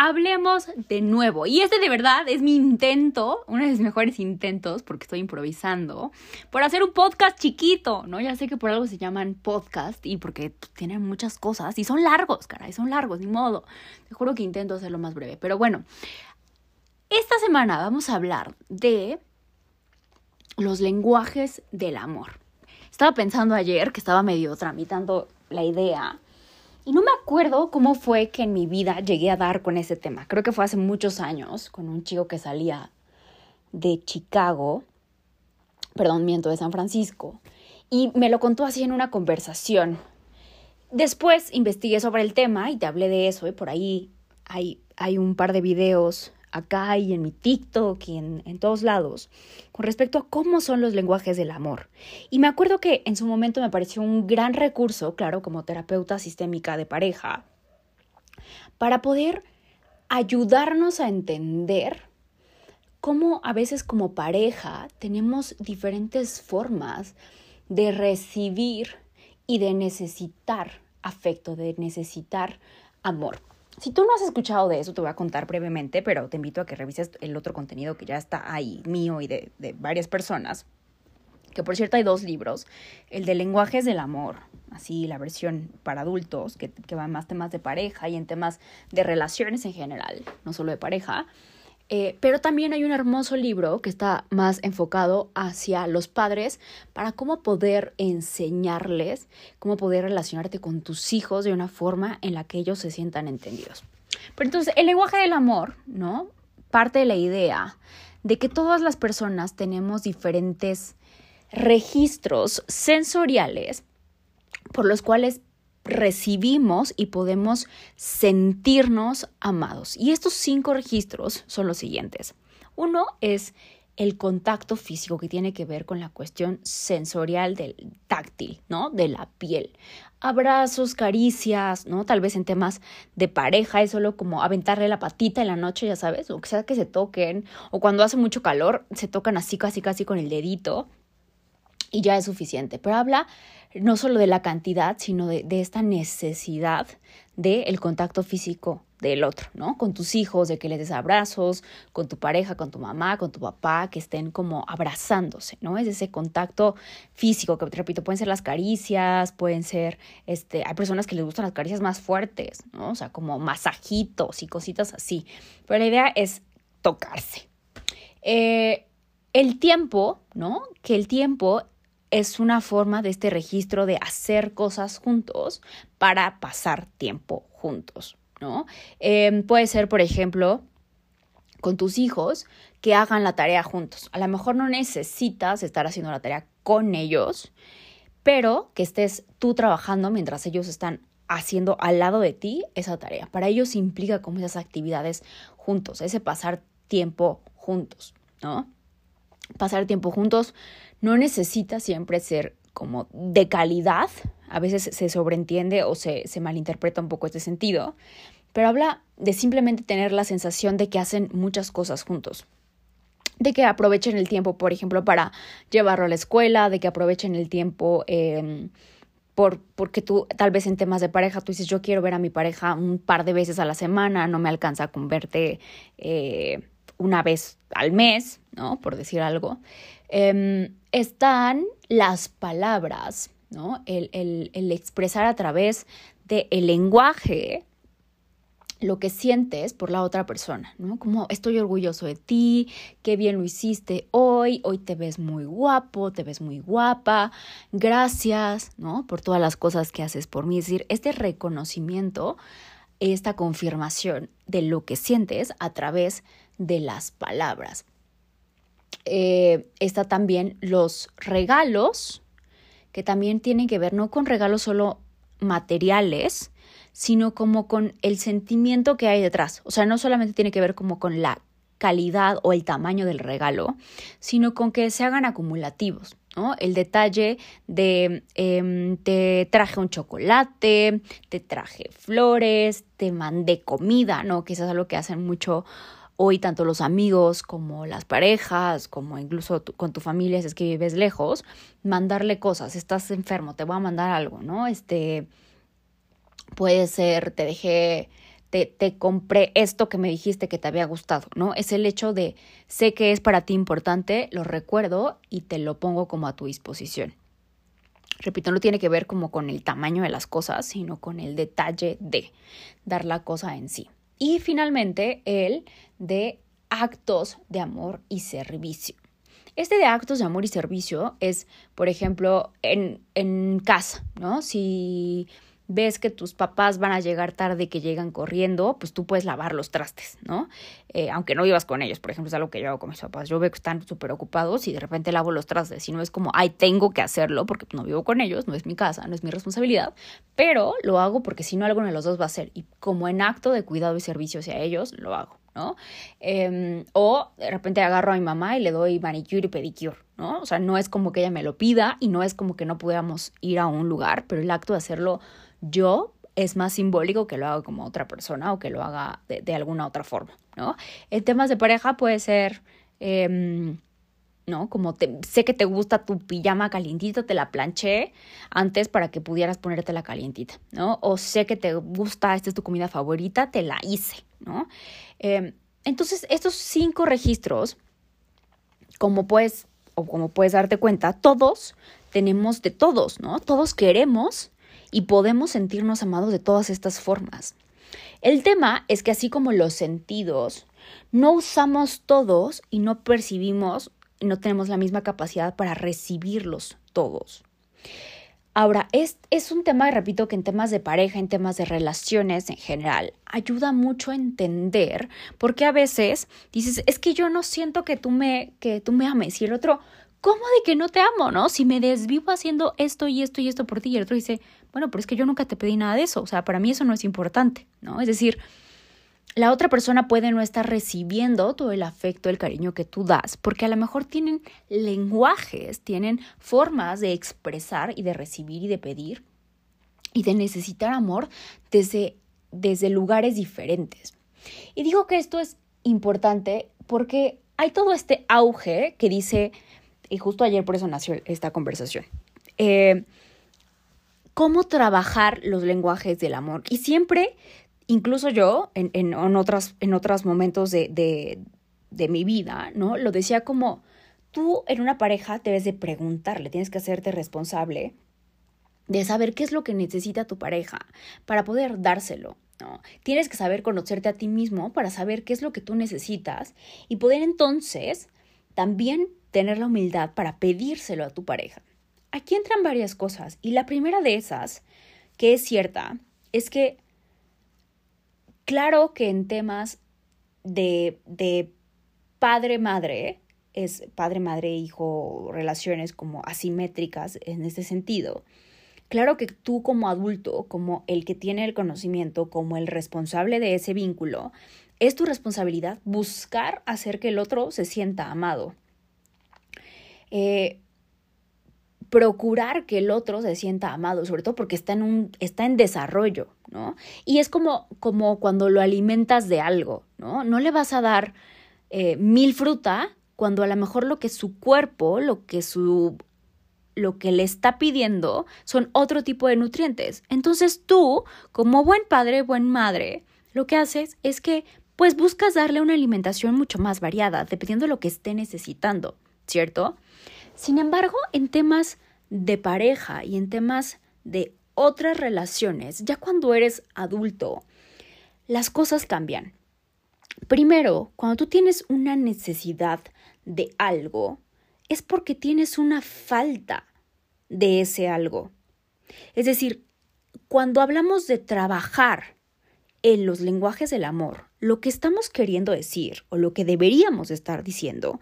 Hablemos de nuevo. Y este de verdad es mi intento, uno de mis mejores intentos, porque estoy improvisando, por hacer un podcast chiquito, ¿no? Ya sé que por algo se llaman podcast y porque tienen muchas cosas y son largos, caray, son largos, ni modo. Te juro que intento hacerlo más breve. Pero bueno, esta semana vamos a hablar de los lenguajes del amor. Estaba pensando ayer que estaba medio tramitando la idea y no me acuerdo cómo fue que en mi vida llegué a dar con ese tema. Creo que fue hace muchos años, con un chico que salía de Chicago, perdón, miento, de San Francisco. Y me lo contó así en una conversación. Después investigué sobre el tema y te hablé de eso. Y por ahí hay, hay un par de videos acá y en mi TikTok y en, en, todos lados con respecto a cómo son los lenguajes del amor. Y me acuerdo que en su momento me pareció un gran recurso, claro, como terapeuta sistémica de pareja, para poder ayudarnos a entender cómo a veces como pareja tenemos diferentes formas de recibir y de necesitar afecto, de necesitar amor. Si tú no has escuchado de eso, te voy a contar brevemente, pero te invito a que revises el otro contenido que ya está ahí, mío y de, varias personas. Que por cierto hay dos libros. El de lenguajes del amor, así la versión para adultos, que, que va más temas de pareja y en temas de relaciones en general, no solo de pareja. Eh, pero también hay un hermoso libro que está más enfocado hacia los padres para cómo poder enseñarles, cómo poder relacionarte con tus hijos de una forma en la que ellos se sientan entendidos. Pero entonces, el lenguaje del amor, ¿no? Parte de la idea de que todas las personas tenemos diferentes registros sensoriales por los cuales recibimos y podemos sentirnos amados. Y estos cinco registros son los siguientes. Uno es el contacto físico que tiene que ver con la cuestión sensorial del táctil, ¿no? De la piel. Abrazos, caricias, ¿no? Tal vez en temas de pareja es solo como aventarle la patita en la noche, ya sabes, o que sea que se toquen, o cuando hace mucho calor se tocan así casi casi con el dedito y ya es suficiente. Pero habla no solo de la cantidad, sino de, esta necesidad del el contacto físico del otro, ¿no? Con tus hijos, de que les des abrazos, con tu pareja, con tu mamá, con tu papá, que estén como abrazándose, ¿no? Es ese contacto físico, que te repito, pueden ser las caricias, pueden ser, este, hay personas que les gustan las caricias más fuertes, ¿no? O sea, como masajitos y cositas así. Pero la idea es tocarse. Eh, el tiempo, ¿no? Que el tiempo es una forma de este registro de hacer cosas juntos para pasar tiempo juntos, ¿no? Em, puede ser, por ejemplo, con tus hijos que hagan la tarea juntos. A lo mejor no necesitas estar haciendo la tarea con ellos, pero que estés tú trabajando mientras ellos están haciendo al lado de ti esa tarea. Para ellos implica como esas actividades juntos, ese pasar tiempo juntos, ¿no? Pasar tiempo juntos no necesita siempre ser como de calidad, a veces se sobreentiende o se, se malinterpreta un poco este sentido, pero habla de simplemente tener la sensación de que hacen muchas cosas juntos de que aprovechen el tiempo, por ejemplo, para llevarlo a la escuela, de que aprovechen el tiempo em, por, porque tú, tal vez en temas de pareja, tú dices, yo quiero ver a mi pareja un par de veces a la semana, no me alcanza con verte eh, una vez al mes, ¿no? Por decir algo. Em, están las palabras, ¿no? El, el, expresar a través del el lenguaje lo que sientes por la otra persona, ¿no? Como estoy orgulloso de ti, qué bien lo hiciste hoy, hoy te ves muy guapo, te ves muy guapa, gracias, ¿no? Por todas las cosas que haces por mí. Es decir, este reconocimiento, esta confirmación de lo que sientes a través de las palabras. Eh, está también los regalos, que también tienen que ver no con regalos solo materiales, sino como con el sentimiento que hay detrás. O sea, no solamente tiene que ver como con la calidad o el tamaño del regalo, sino con que se hagan acumulativos. ¿no? El detalle de em, te traje un chocolate, te traje flores, te mandé comida, ¿no? Que es algo que hacen mucho hoy tanto los amigos como las parejas, como incluso con tu familia si es que vives lejos, mandarle cosas, estás enfermo, te voy a mandar algo, ¿no? Este puede ser, te dejé te, te, compré esto que me dijiste que te había gustado, ¿no? Es el hecho de sé que es para ti importante, lo recuerdo y te lo pongo como a tu disposición. Repito, no tiene que ver como con el tamaño de las cosas, sino con el detalle de dar la cosa en sí. Y finalmente, el de actos de amor y servicio. Este de actos de amor y servicio es, por ejemplo, en, en casa, ¿no? Si ves que tus papás van a llegar tarde, que llegan corriendo, pues tú puedes lavar los trastes, ¿no? Eh, aunque no vivas con ellos, por ejemplo, es algo que yo hago con mis papás. Yo veo que están súper ocupados y de repente lavo los trastes. Y no es como, ay, tengo que hacerlo porque no vivo con ellos, no es mi casa, no es mi responsabilidad, pero lo hago porque si no, alguno de los dos va a hacer. Y como en acto de cuidado y servicio hacia ellos, lo hago. ¿no? Em, o de repente agarro a mi mamá y le doy manicure y pedicure, ¿no? O sea, no es como que ella me lo pida y no es como que no pudiéramos ir a un lugar, pero el acto de hacerlo yo es más simbólico que lo haga como otra persona o que lo haga de, alguna otra forma, ¿no? En temas de pareja puede ser, em, ¿no? Como te, sé que te gusta tu pijama calientita, te la planché antes para que pudieras ponerte la calientita, ¿no? O sé que te gusta, esta es tu comida favorita, te la hice, ¿no? Em, entonces, estos cinco registros, como puedes, o como puedes darte cuenta, todos tenemos de todos, ¿no? Todos queremos y podemos sentirnos amados de todas estas formas. El tema es que así como los sentidos, no usamos todos y no percibimos, no tenemos la misma capacidad para recibirlos todos. Ahora, es, es un tema, repito, que en temas de pareja, en temas de relaciones en general, ayuda mucho a entender, porque a veces dices, es que yo no siento que tú me, que tú me ames, y el otro, ¿cómo de que no te amo, no? Si me desvivo haciendo esto y esto y esto por ti, y el otro dice, bueno, pero es que yo nunca te pedí nada de eso, o sea, para mí eso no es importante, ¿no? Es decir, la otra persona puede no estar recibiendo todo el afecto, el cariño que tú das, porque a lo mejor tienen lenguajes, tienen formas de expresar y de recibir y de pedir y de necesitar amor desde, desde lugares diferentes. Y digo que esto es importante porque hay todo este auge que dice, y justo ayer por eso nació esta conversación, eh, cómo trabajar los lenguajes del amor. Y siempre, incluso yo, en, en, en otros en otros momentos de, de, de mi vida, ¿no? Lo decía como, tú en una pareja debes de preguntarle, tienes que hacerte responsable de saber qué es lo que necesita tu pareja para poder dárselo. ¿no? Tienes que saber conocerte a ti mismo para saber qué es lo que tú necesitas y poder entonces también tener la humildad para pedírselo a tu pareja. Aquí entran varias cosas y la primera de esas, que es cierta, es que claro que en temas de, de padre-madre, es padre-madre-hijo, relaciones como asimétricas en ese sentido. Claro que tú como adulto, como el que tiene el conocimiento, como el responsable de ese vínculo, es tu responsabilidad buscar hacer que el otro se sienta amado. Eh, procurar que el otro se sienta amado, sobre todo porque está en un está en desarrollo, ¿no? Y es como como cuando lo alimentas de algo, ¿no? No le vas a dar eh, mil fruta cuando a lo mejor lo que su cuerpo, lo que su lo que le está pidiendo son otro tipo de nutrientes. Entonces tú, como buen padre, buen madre, lo que haces es que pues buscas darle una alimentación mucho más variada, dependiendo de lo que esté necesitando, ¿cierto? Sin embargo, en temas de pareja y en temas de otras relaciones, ya cuando eres adulto, las cosas cambian. Primero, cuando tú tienes una necesidad de algo, es porque tienes una falta de ese algo. Es decir, cuando hablamos de trabajar en los lenguajes del amor, lo que estamos queriendo decir o lo que deberíamos estar diciendo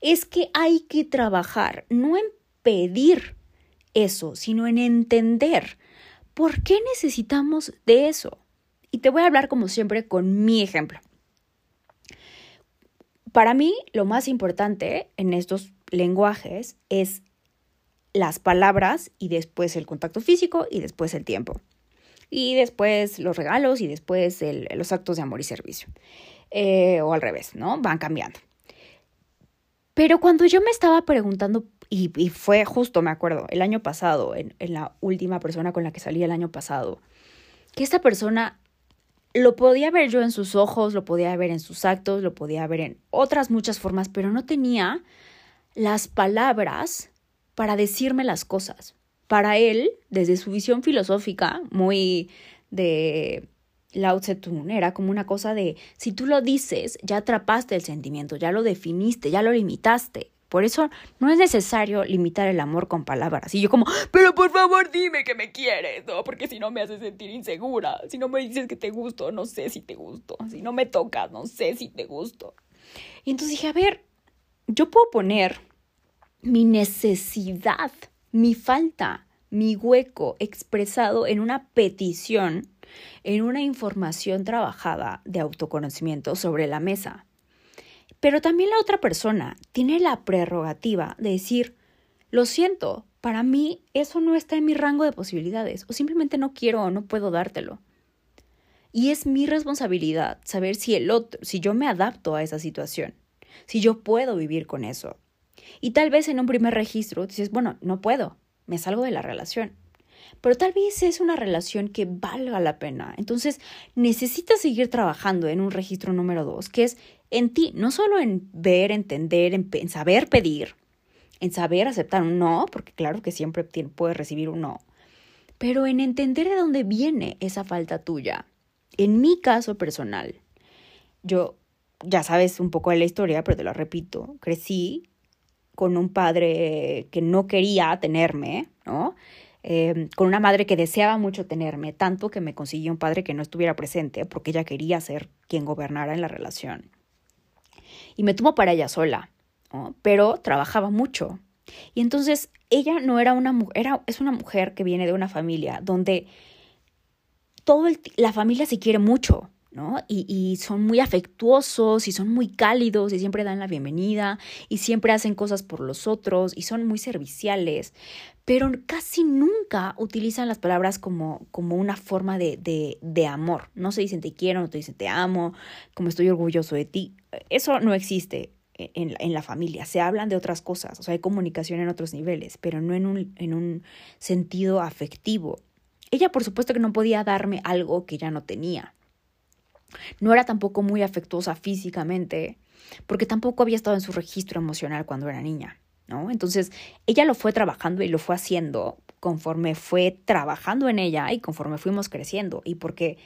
es que hay que trabajar no en pedir eso, sino en entender ¿por qué necesitamos de eso? Y te voy a hablar como siempre con mi ejemplo. Para mí, lo más importante en estos lenguajes es las palabras y después el contacto físico y después el tiempo. Y después los regalos y después los actos de amor y servicio. Eh, o al revés, ¿no? Van cambiando. Pero cuando yo me estaba preguntando, y, fue justo, me acuerdo, el año pasado, en, en la última persona con la que salí el año pasado, que esta persona lo podía ver yo en sus ojos, lo podía ver en sus actos, lo podía ver en otras muchas formas, pero no tenía las palabras para decirme las cosas. Para él, desde su visión filosófica, muy de Lao Tse-tung, era como una cosa de, si tú lo dices, ya atrapaste el sentimiento, ya lo definiste, ya lo limitaste. Por eso no es necesario limitar el amor con palabras. Y yo como, pero por favor dime que me quieres, ¿no? Porque si no me haces sentir insegura. Si no me dices que te gusto, no sé si te gusto. Si no me tocas, no sé si te gusto. Y entonces dije, a ver, yo puedo poner mi necesidad, mi falta, mi hueco expresado en una petición, en una información trabajada de autoconocimiento sobre la mesa. Pero también la otra persona tiene la prerrogativa de decir, lo siento, para mí eso no está en mi rango de posibilidades, o simplemente no quiero o no puedo dártelo. Y es mi responsabilidad saber si el otro, si yo me adapto a esa situación, si yo puedo vivir con eso. Y tal vez en un primer registro dices, bueno, no puedo, me salgo de la relación. Pero tal vez es una relación que valga la pena. Entonces necesitas seguir trabajando en un registro número dos, que es en ti, no solo en ver, entender, en, saber pedir, en saber aceptar un no, porque claro que siempre puedes recibir un no, pero en entender de dónde viene esa falta tuya. En mi caso personal, yo, ya sabes un poco de la historia, pero te lo repito, crecí con un padre que no quería tenerme, ¿no? Em, con una madre que deseaba mucho tenerme, tanto que me consiguió un padre que no estuviera presente porque ella quería ser quien gobernara en la relación. Y me tomó para ella sola, ¿no? pero trabajaba mucho. Y entonces ella no era una mujer, es una mujer que viene de una familia donde todo la familia se quiere mucho, ¿no? Y, son muy afectuosos y son muy cálidos y siempre dan la bienvenida y siempre hacen cosas por los otros y son muy serviciales, pero casi nunca utilizan las palabras como, como una forma de, de, de amor. No se dicen te quiero, no te dicen te amo, como estoy orgulloso de ti. Eso no existe en, en, la familia. Se hablan de otras cosas, o sea, hay comunicación en otros niveles, pero no en un, en un sentido afectivo. Ella, por supuesto, que no podía darme algo que ya no tenía. No era tampoco muy afectuosa físicamente, porque tampoco había estado en su registro emocional cuando era niña, ¿no? Entonces, ella lo fue trabajando y lo fue haciendo conforme fue trabajando en ella y conforme fuimos creciendo y porque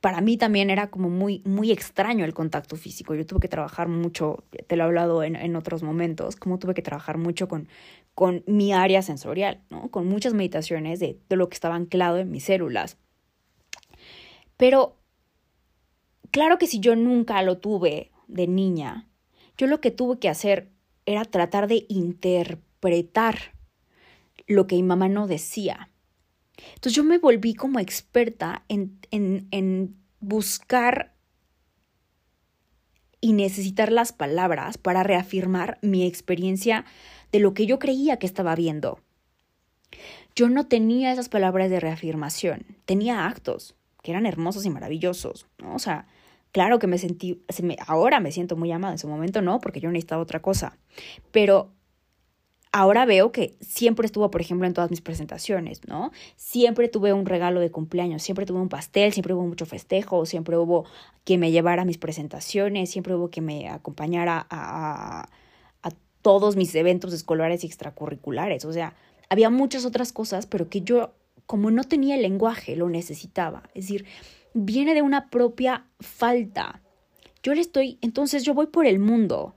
para mí también era como muy, muy extraño el contacto físico. Yo tuve que trabajar mucho, te lo he hablado en, en otros momentos, como tuve que trabajar mucho con, con mi área sensorial, ¿no? Con muchas meditaciones de, de lo que estaba anclado en mis células. Pero Claro que si yo nunca lo tuve de niña, yo lo que tuve que hacer era tratar de interpretar lo que mi mamá no decía. Entonces yo me volví como experta en, en, en buscar y necesitar las palabras para reafirmar mi experiencia de lo que yo creía que estaba viendo. Yo no tenía esas palabras de reafirmación, tenía actos que eran hermosos y maravillosos, ¿no? O sea, Claro que me sentí, ahora me siento muy amada, en su momento no, porque yo necesitaba otra cosa. Pero ahora veo que siempre estuvo, por ejemplo, en todas mis presentaciones, ¿no? Siempre tuve un regalo de cumpleaños, siempre tuve un pastel, siempre hubo mucho festejo, siempre hubo que me llevara a mis presentaciones, siempre hubo que me acompañara a, a todos mis eventos escolares y extracurriculares. O sea, había muchas otras cosas, pero que yo, como no tenía el lenguaje, lo necesitaba. Es decir, viene de una propia falta. Yo le estoy, entonces yo voy por el mundo.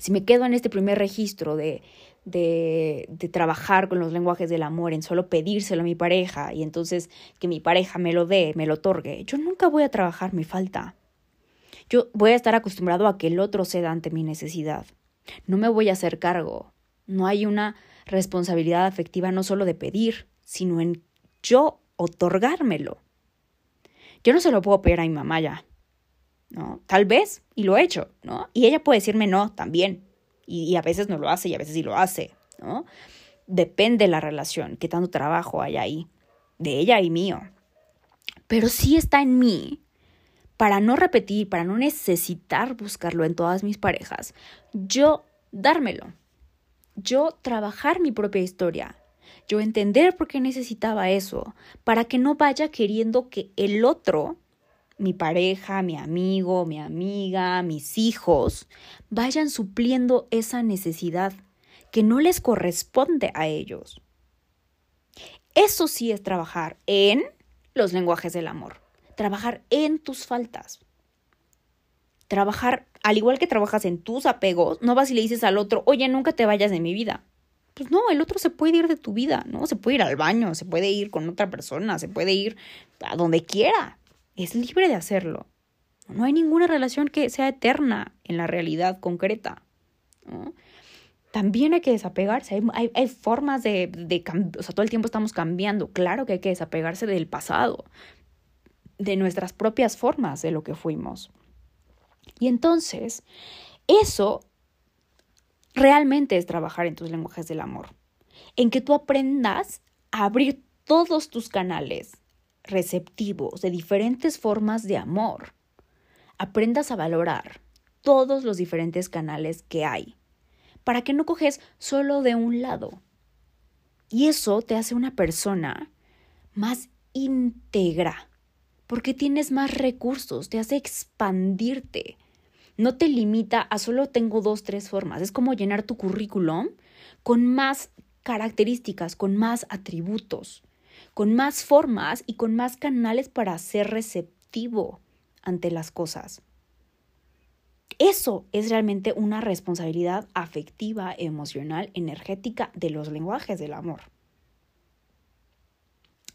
Si me quedo en este primer registro de, de, trabajar con los lenguajes del amor, en solo pedírselo a mi pareja y entonces que mi pareja me lo dé, me lo otorgue, yo nunca voy a trabajar mi falta. Yo voy a estar acostumbrado a que el otro ceda ante mi necesidad. No me voy a hacer cargo. No hay una responsabilidad afectiva no solo de pedir, sino en yo otorgármelo. Yo no se lo puedo pedir a mi mamá ya, ¿no? Tal vez, y lo he hecho, ¿no? Y ella puede decirme no también, y, a veces no lo hace y a veces sí lo hace, ¿no? Depende de la relación, qué tanto trabajo hay ahí, de ella y mío. Pero sí está en mí para no repetir, para no necesitar buscarlo en todas mis parejas, yo dármelo, yo trabajar mi propia historia, yo entender por qué necesitaba eso, para que no vaya queriendo que el otro, mi pareja, mi amigo, mi amiga, mis hijos, vayan supliendo esa necesidad que no les corresponde a ellos. Eso sí es trabajar en los lenguajes del amor trabajar en tus faltas. Trabajar, al igual que trabajas en tus apegos, no vas y le dices al otro, oye, nunca te vayas de mi vida. Pues no, el otro se puede ir de tu vida, ¿no? Se puede ir al baño, se puede ir con otra persona, se puede ir a donde quiera. Es libre de hacerlo. No hay ninguna relación que sea eterna en la realidad concreta. También hay que desapegarse. Hay, hay, formas de, de, O sea, todo el tiempo estamos cambiando. Claro que hay que desapegarse del pasado de nuestras propias formas de lo que fuimos. Y entonces, eso realmente es trabajar en tus lenguajes del amor, en que tú aprendas a abrir todos tus canales receptivos de diferentes formas de amor. Aprendas a valorar todos los diferentes canales que hay, para que no coges solo de un lado. Y eso te hace una persona más íntegra, porque tienes más recursos, te hace expandirte. No te limita a solo tengo dos, tres formas. Es como llenar tu currículum con más características, con más atributos, con más formas y con más canales para ser receptivo ante las cosas. Eso es realmente una responsabilidad afectiva, emocional, energética de los lenguajes del amor.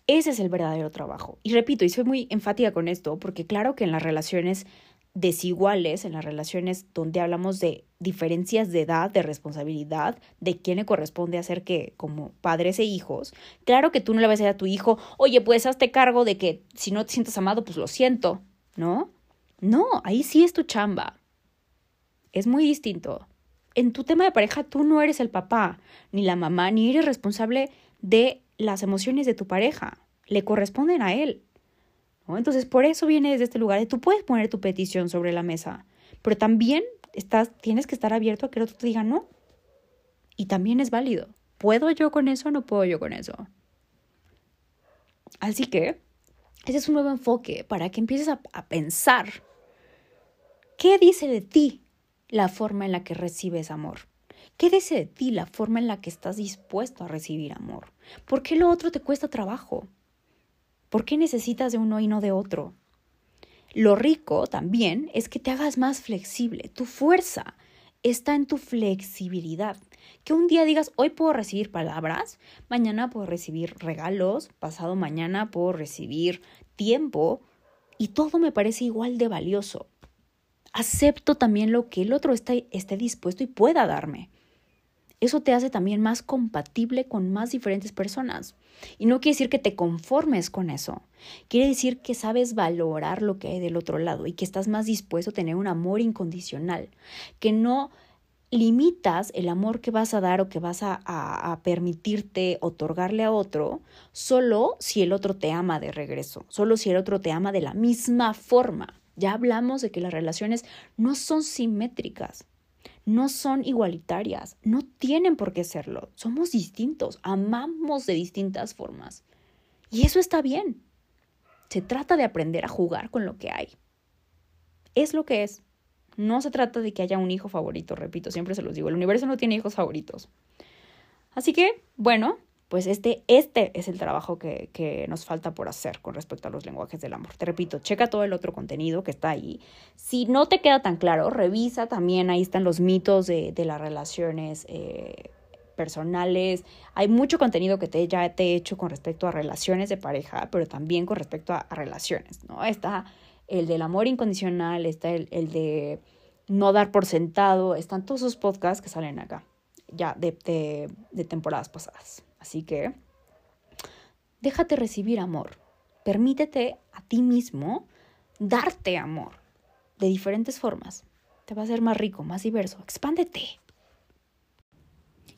Ese es el verdadero trabajo. Y repito, y soy muy enfática con esto, porque claro que en las relaciones desiguales, en las relaciones donde hablamos de diferencias de edad, de responsabilidad, de quién le corresponde hacer qué como padres e hijos, claro que tú no le vas a decir a tu hijo, oye, pues hazte cargo de que si no te sientes amado, pues lo siento, ¿no? No, ahí sí es tu chamba. Es muy distinto. En tu tema de pareja tú no eres el papá, ni la mamá, ni eres responsable de las emociones de tu pareja, le corresponden a él. Entonces, por eso viene desde este lugar tú puedes poner tu petición sobre la mesa, pero también estás, tienes que estar abierto a que el otro te diga no. Y también es válido. ¿Puedo yo con eso o no puedo yo con eso? Así que ese es un nuevo enfoque para que empieces a pensar qué dice de ti la forma en la que recibes amor. ¿Qué dice de ti la forma en la que estás dispuesto a recibir amor? ¿Por qué lo otro te cuesta trabajo? ¿Por qué necesitas de uno y no de otro? Lo rico también es que te hagas más flexible. Tu fuerza está en tu flexibilidad. Que un día digas, hoy puedo recibir palabras, mañana puedo recibir regalos, pasado mañana puedo recibir tiempo y todo me parece igual de valioso. Acepto también lo que el otro esté, esté dispuesto y pueda darme eso te hace también más compatible con más diferentes personas. Y no quiere decir que te conformes con eso. Quiere decir que sabes valorar lo que hay del otro lado y que estás más dispuesto a tener un amor incondicional. Que no limitas el amor que vas a dar o que vas a, a, permitirte otorgarle a otro solo si el otro te ama de regreso, solo si el otro te ama de la misma forma. Ya hablamos de que las relaciones no son simétricas no son igualitarias, no tienen por qué serlo, somos distintos, amamos de distintas formas. Y eso está bien. Se trata de aprender a jugar con lo que hay. Es lo que es. No se trata de que haya un hijo favorito, repito, siempre se los digo, el universo no tiene hijos favoritos. Así que, bueno, pues este, este es el trabajo que, que, nos falta por hacer con respecto a los lenguajes del amor. Te repito, checa todo el otro contenido que está ahí. Si no te queda tan claro, revisa también, ahí están los mitos de, de las relaciones eh, personales. Hay mucho contenido que te, ya te he hecho con respecto a relaciones de pareja, pero también con respecto a, relaciones, ¿no? Está el del amor incondicional, está el, el de no dar por sentado, están todos esos podcasts que salen acá, ya de, de, de temporadas pasadas. Así que déjate recibir amor. Permítete a ti mismo darte amor de diferentes formas. Te va a hacer más rico, más diverso. Expándete.